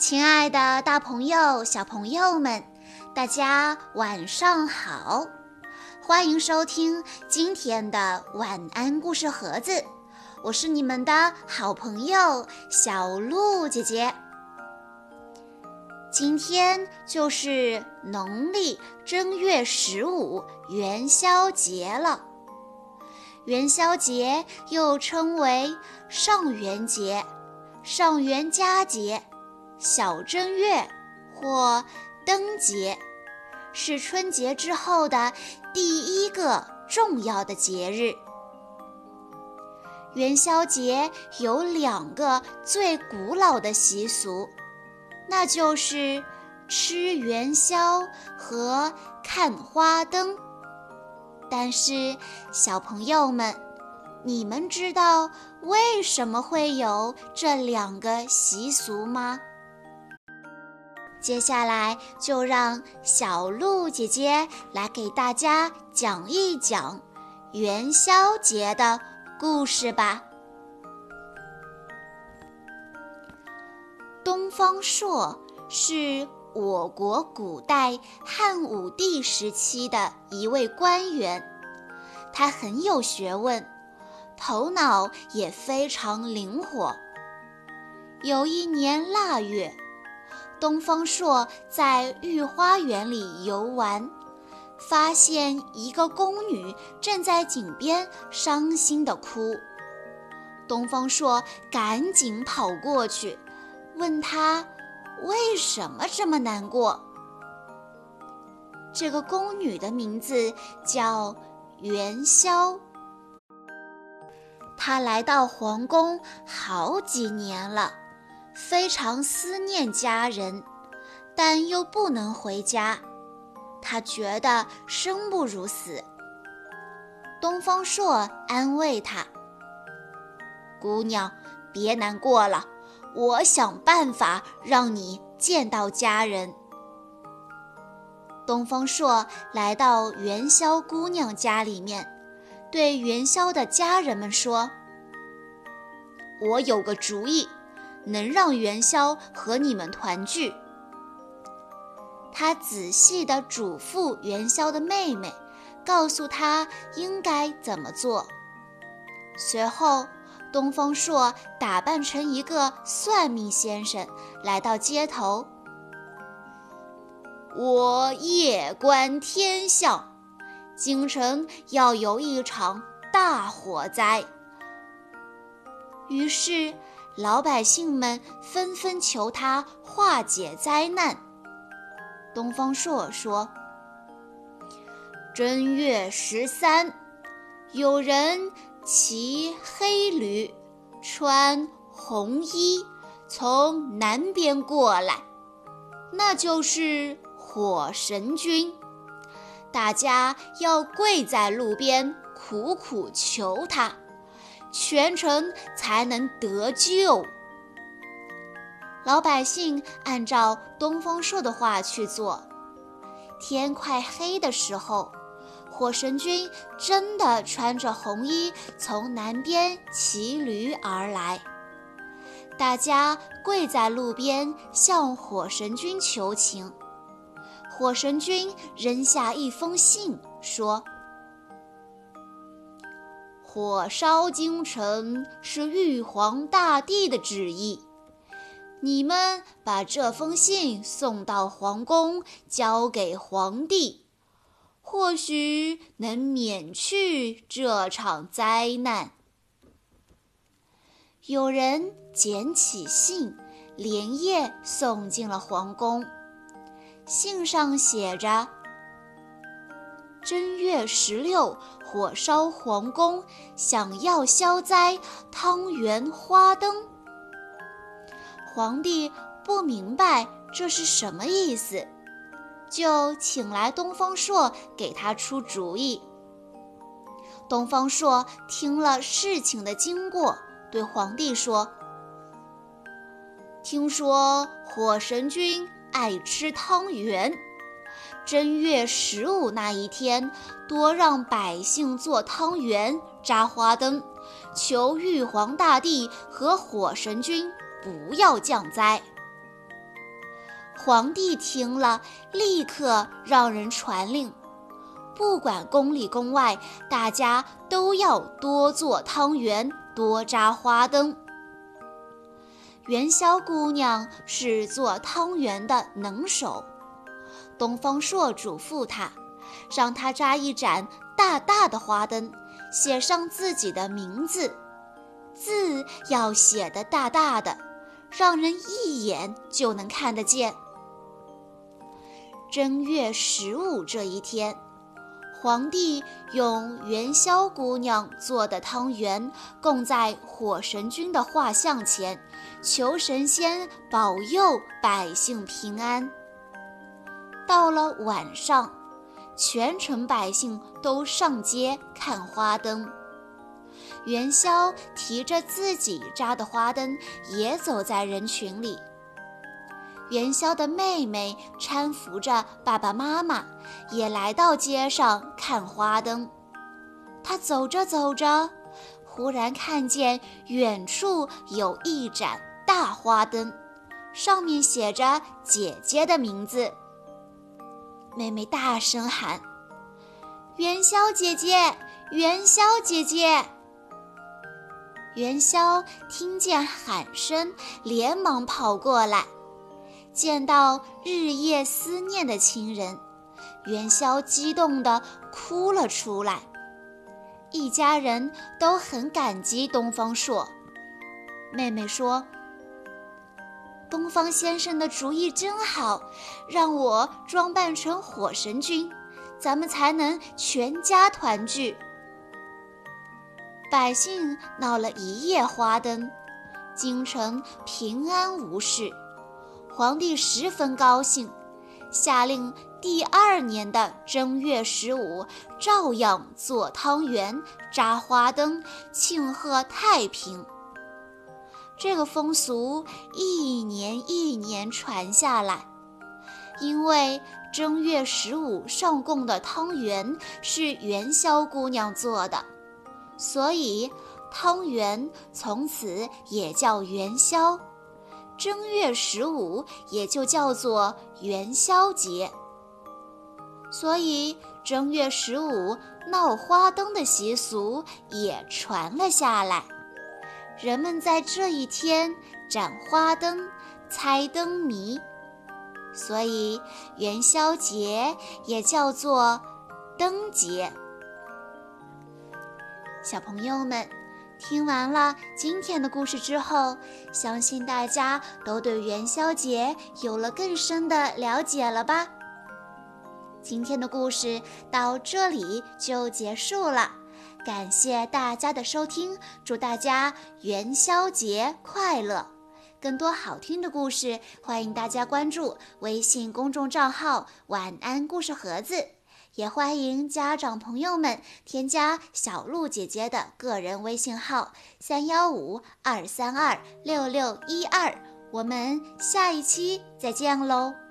亲爱的，大朋友、小朋友们，大家晚上好！欢迎收听今天的晚安故事盒子，我是你们的好朋友小鹿姐姐。今天就是农历正月十五元宵节了。元宵节又称为上元节、上元佳节。小正月或灯节是春节之后的第一个重要的节日。元宵节有两个最古老的习俗，那就是吃元宵和看花灯。但是，小朋友们，你们知道为什么会有这两个习俗吗？接下来就让小鹿姐姐来给大家讲一讲元宵节的故事吧。东方朔是我国古代汉武帝时期的一位官员，他很有学问，头脑也非常灵活。有一年腊月。东方朔在御花园里游玩，发现一个宫女正在井边伤心地哭。东方朔赶紧跑过去，问她为什么这么难过。这个宫女的名字叫元宵。她来到皇宫好几年了。非常思念家人，但又不能回家，他觉得生不如死。东方朔安慰他：“姑娘，别难过了，我想办法让你见到家人。”东方朔来到元宵姑娘家里面，对元宵的家人们说：“我有个主意。”能让元宵和你们团聚。他仔细地嘱咐元宵的妹妹，告诉她应该怎么做。随后，东方朔打扮成一个算命先生，来到街头。我夜观天象，京城要有一场大火灾。于是。老百姓们纷纷求他化解灾难。东方朔说：“正月十三，有人骑黑驴，穿红衣，从南边过来，那就是火神君。大家要跪在路边，苦苦求他。”全城才能得救。老百姓按照东方朔的话去做。天快黑的时候，火神君真的穿着红衣从南边骑驴而来。大家跪在路边向火神君求情。火神君扔下一封信，说。火烧京城是玉皇大帝的旨意，你们把这封信送到皇宫，交给皇帝，或许能免去这场灾难。有人捡起信，连夜送进了皇宫。信上写着：“正月十六。”火烧皇宫，想要消灾，汤圆花灯。皇帝不明白这是什么意思，就请来东方朔给他出主意。东方朔听了事情的经过，对皇帝说：“听说火神君爱吃汤圆。”正月十五那一天，多让百姓做汤圆、扎花灯，求玉皇大帝和火神君不要降灾。皇帝听了，立刻让人传令，不管宫里宫外，大家都要多做汤圆，多扎花灯。元宵姑娘是做汤圆的能手，东方朔嘱咐他，让他扎一盏大大的花灯，写上自己的名字，字要写得大大的，让人一眼就能看得见。正月十五这一天，皇帝用元宵姑娘做的汤圆供在火神君的画像前，求神仙保佑百姓平安。到了晚上，全城百姓都上街看花灯，元宵提着自己扎的花灯，也走在人群里。元宵的妹妹搀扶着爸爸妈妈，也来到街上看花灯。她走着走着，忽然看见远处有一盏大花灯，上面写着姐姐的名字。妹妹大声喊：“元宵姐姐，元宵姐姐！”元宵听见喊声，连忙跑过来。见到日夜思念的亲人，元宵激动地哭了出来。一家人都很感激东方朔。妹妹说：“东方先生的主意真好，让我装扮成火神君，咱们才能全家团聚。”百姓闹了一夜花灯，京城平安无事。皇帝十分高兴，下令第二年的正月十五照样做汤圆、扎花灯，庆贺太平。这个风俗一年一年传下来，因为正月十五上供的汤圆是元宵姑娘做的，所以汤圆从此也叫元宵。正月十五也就叫做元宵节，所以正月十五闹花灯的习俗也传了下来。人们在这一天展花灯、猜灯谜，所以元宵节也叫做灯节。小朋友们。听完了今天的故事之后，相信大家都对元宵节有了更深的了解了吧？今天的故事到这里就结束了，感谢大家的收听，祝大家元宵节快乐！更多好听的故事，欢迎大家关注微信公众账号“晚安故事盒子”。也欢迎家长朋友们添加小鹿姐姐的个人微信号三幺五二三二六六一二，我们下一期再见喽。